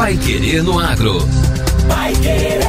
Pai Querer no Agro. Pai Querer.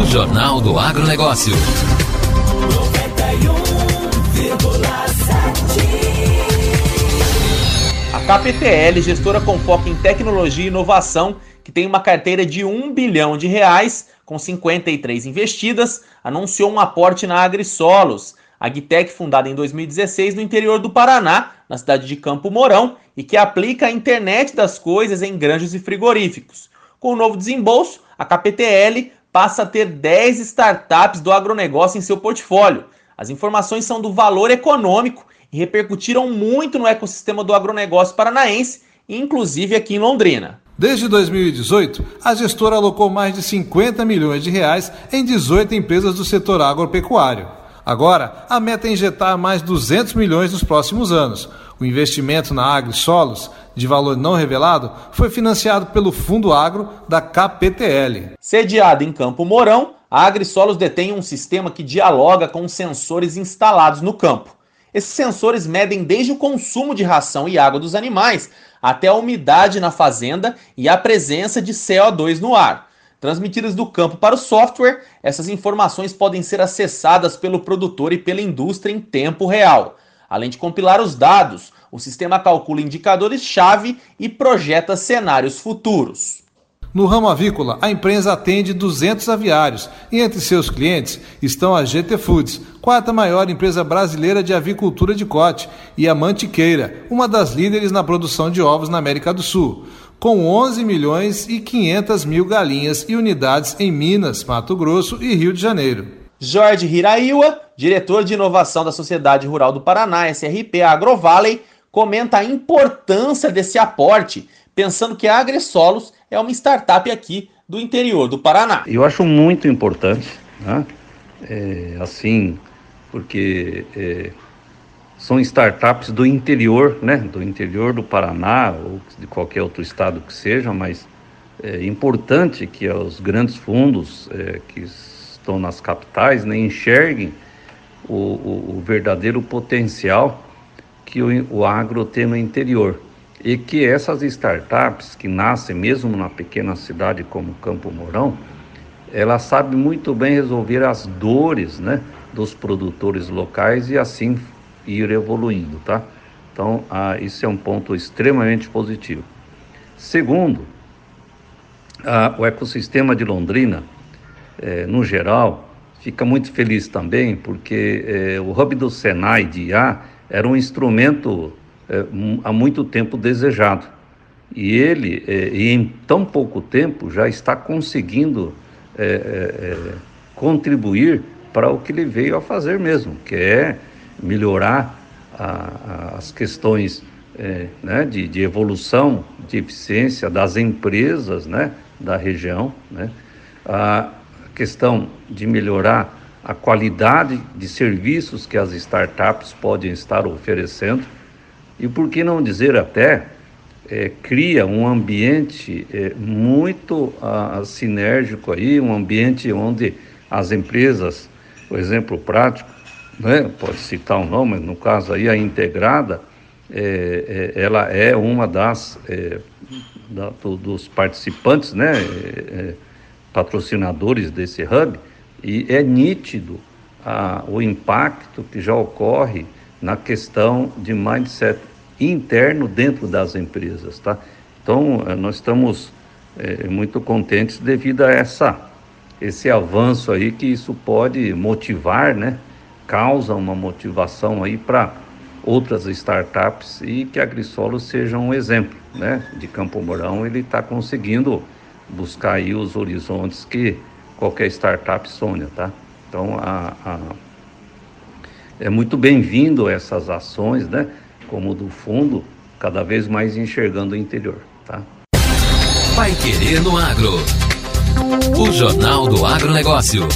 O Jornal do Agronegócio. 91,7. A KPTL, gestora com foco em tecnologia e inovação, que tem uma carteira de 1 bilhão de reais, com 53 investidas, anunciou um aporte na AgriSolos, a Agtec fundada em 2016 no interior do Paraná, na cidade de Campo Mourão, e que aplica a internet das coisas em granjas e frigoríficos. Com o novo desembolso, a KPTL passa a ter 10 startups do agronegócio em seu portfólio. As informações são do valor econômico e repercutiram muito no ecossistema do agronegócio paranaense, inclusive aqui em Londrina. Desde 2018, a gestora alocou mais de 50 milhões de reais em 18 empresas do setor agropecuário. Agora, a meta é injetar mais 200 milhões nos próximos anos. O investimento na AgriSolos, de valor não revelado, foi financiado pelo Fundo Agro da KPTL. Sediada em Campo Mourão, a AgriSolos detém um sistema que dialoga com sensores instalados no campo. Esses sensores medem desde o consumo de ração e água dos animais até a umidade na fazenda e a presença de CO2 no ar. Transmitidas do campo para o software, essas informações podem ser acessadas pelo produtor e pela indústria em tempo real. Além de compilar os dados, o sistema calcula indicadores-chave e projeta cenários futuros. No ramo avícola, a empresa atende 200 aviários e entre seus clientes estão a GT Foods, quarta maior empresa brasileira de avicultura de corte, e a Mantiqueira, uma das líderes na produção de ovos na América do Sul, com 11 milhões e 500 mil galinhas e unidades em Minas, Mato Grosso e Rio de Janeiro. Jorge Hiraiwa, diretor de inovação da Sociedade Rural do Paraná, SRP Agrovalley, comenta a importância desse aporte, pensando que a Agressolos é uma startup aqui do interior do Paraná. Eu acho muito importante, né? É, assim, porque é, são startups do interior, né? Do interior do Paraná ou de qualquer outro estado que seja, mas é importante que os grandes fundos é, que estão nas capitais né, enxerguem o, o, o verdadeiro potencial que o, o agro tem no interior e que essas startups que nascem mesmo na pequena cidade como Campo Mourão, ela sabe muito bem resolver as dores, né, dos produtores locais e assim ir evoluindo, tá? Então, ah, isso é um ponto extremamente positivo. Segundo, ah, o ecossistema de Londrina, eh, no geral, fica muito feliz também porque eh, o hub do Senai de IA era um instrumento é, há muito tempo desejado. E ele, é, e em tão pouco tempo, já está conseguindo é, é, contribuir para o que ele veio a fazer mesmo, que é melhorar a, a, as questões é, né, de, de, evolução, de eficiência das empresas né, da região, né, a questão de melhorar a qualidade de serviços que as startups podem estar oferecendo e por que não dizer até é, cria um ambiente é, muito a, a, sinérgico aí, um ambiente onde as empresas, por exemplo prático, né, pode citar um nome, mas no caso aí a integrada, é, é ela é uma das é, da, do, dos participantes, né, é, patrocinadores desse hub, e é nítido a, o impacto que já ocorre na questão de mindset interno dentro das empresas, tá? Então, eh, nós estamos é, muito contentes devido a essa, esse avanço aí que isso pode motivar, né? Causa uma motivação aí para outras startups e que a Grisolo seja um exemplo, né? De Campo Mourão, ele está conseguindo buscar aí os horizontes que qualquer startup sonha, tá? Então, a, a é muito bem-vindo essas ações, né? Como do fundo, cada vez mais enxergando o interior, tá? Vai querer no agro. O Jornal do Agronegócio.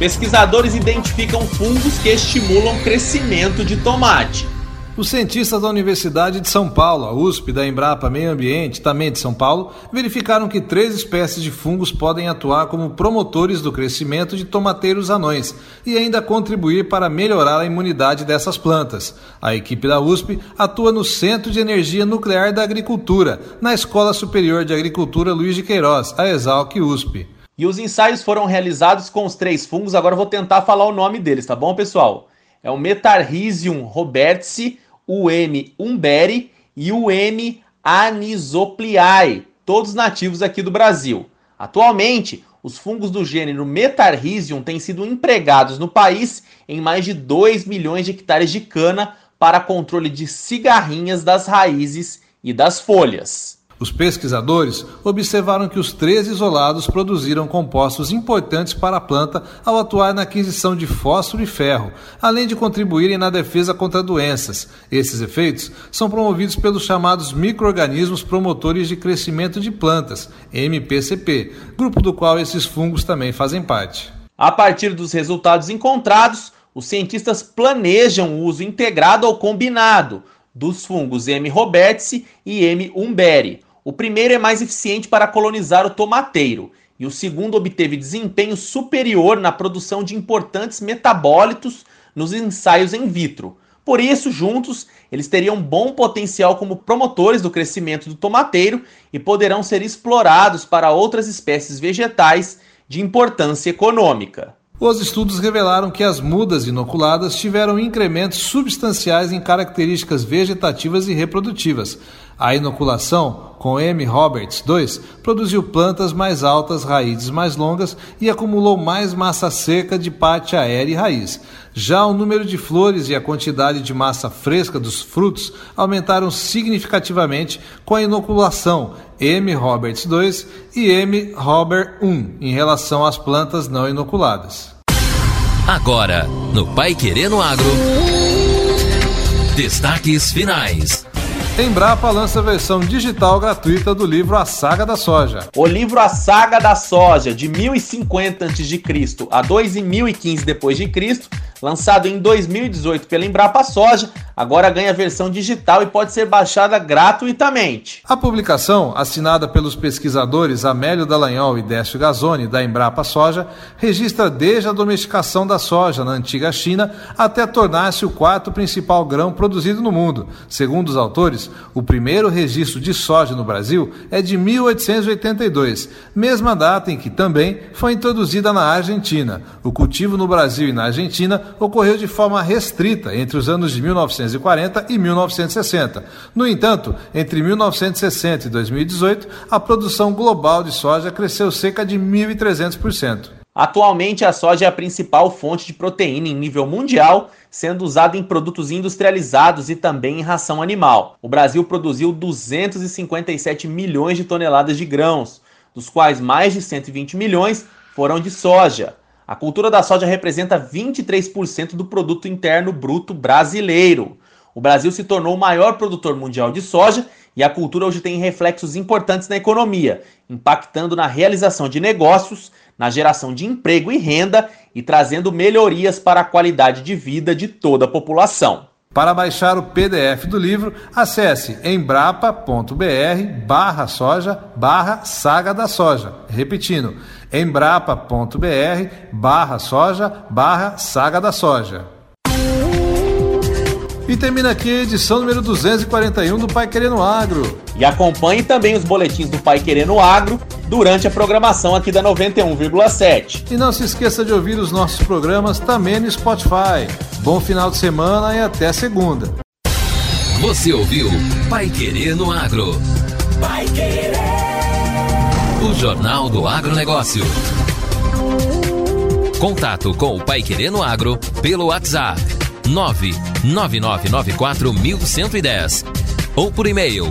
Pesquisadores identificam fungos que estimulam crescimento de tomate. Os cientistas da Universidade de São Paulo, a USP, da Embrapa Meio Ambiente, também de São Paulo, verificaram que três espécies de fungos podem atuar como promotores do crescimento de tomateiros anões e ainda contribuir para melhorar a imunidade dessas plantas. A equipe da USP atua no Centro de Energia Nuclear da Agricultura, na Escola Superior de Agricultura Luiz de Queiroz, a Exalc USP. E os ensaios foram realizados com os três fungos, agora eu vou tentar falar o nome deles, tá bom, pessoal? É o Metarrhizium robertsi, o M. umberi e o M. anisopliae, todos nativos aqui do Brasil. Atualmente, os fungos do gênero Metarrhizium têm sido empregados no país em mais de 2 milhões de hectares de cana para controle de cigarrinhas das raízes e das folhas. Os pesquisadores observaram que os três isolados produziram compostos importantes para a planta ao atuar na aquisição de fósforo e ferro, além de contribuírem na defesa contra doenças. Esses efeitos são promovidos pelos chamados microorganismos promotores de crescimento de plantas, MPCP, grupo do qual esses fungos também fazem parte. A partir dos resultados encontrados, os cientistas planejam o uso integrado ou combinado dos fungos M. robertsi e M. umberi o primeiro é mais eficiente para colonizar o tomateiro e o segundo obteve desempenho superior na produção de importantes metabólitos nos ensaios in vitro. Por isso, juntos, eles teriam bom potencial como promotores do crescimento do tomateiro e poderão ser explorados para outras espécies vegetais de importância econômica. Os estudos revelaram que as mudas inoculadas tiveram incrementos substanciais em características vegetativas e reprodutivas, a inoculação com M. Roberts 2 produziu plantas mais altas, raízes mais longas e acumulou mais massa seca de parte aérea e raiz. Já o número de flores e a quantidade de massa fresca dos frutos aumentaram significativamente com a inoculação M. Roberts 2 e M. Robert 1 em relação às plantas não inoculadas. Agora, no Pai Querendo Agro. Destaques finais. Embrapa lança a versão digital gratuita do livro A Saga da Soja. O livro A Saga da Soja, de 1050 a.C. a 2015 d.C., lançado em 2018 pela Embrapa Soja, agora ganha versão digital e pode ser baixada gratuitamente. A publicação, assinada pelos pesquisadores Amélio Dallagnol e Décio Gazzoni, da Embrapa Soja, registra desde a domesticação da soja na antiga China até tornar-se o quarto principal grão produzido no mundo. Segundo os autores, o primeiro registro de soja no Brasil é de 1882, mesma data em que também foi introduzida na Argentina. O cultivo no Brasil e na Argentina ocorreu de forma restrita entre os anos de 1940 e 1960. No entanto, entre 1960 e 2018, a produção global de soja cresceu cerca de 1.300%. Atualmente, a soja é a principal fonte de proteína em nível mundial, sendo usada em produtos industrializados e também em ração animal. O Brasil produziu 257 milhões de toneladas de grãos, dos quais mais de 120 milhões foram de soja. A cultura da soja representa 23% do produto interno bruto brasileiro. O Brasil se tornou o maior produtor mundial de soja e a cultura hoje tem reflexos importantes na economia, impactando na realização de negócios, na geração de emprego e renda e trazendo melhorias para a qualidade de vida de toda a população. Para baixar o PDF do livro, acesse embrapa.br barra soja barra saga da soja. Repetindo, embrapa.br barra soja barra saga da soja. E termina aqui a edição número 241 do Pai Querendo Agro. E acompanhe também os boletins do Pai Querendo Agro durante a programação aqui da 91,7. E não se esqueça de ouvir os nossos programas também no Spotify. Bom final de semana e até segunda. Você ouviu Pai Querendo Agro. Pai Querer. O Jornal do Agronegócio. Contato com o Pai Querendo Agro pelo WhatsApp 999941110 ou por e-mail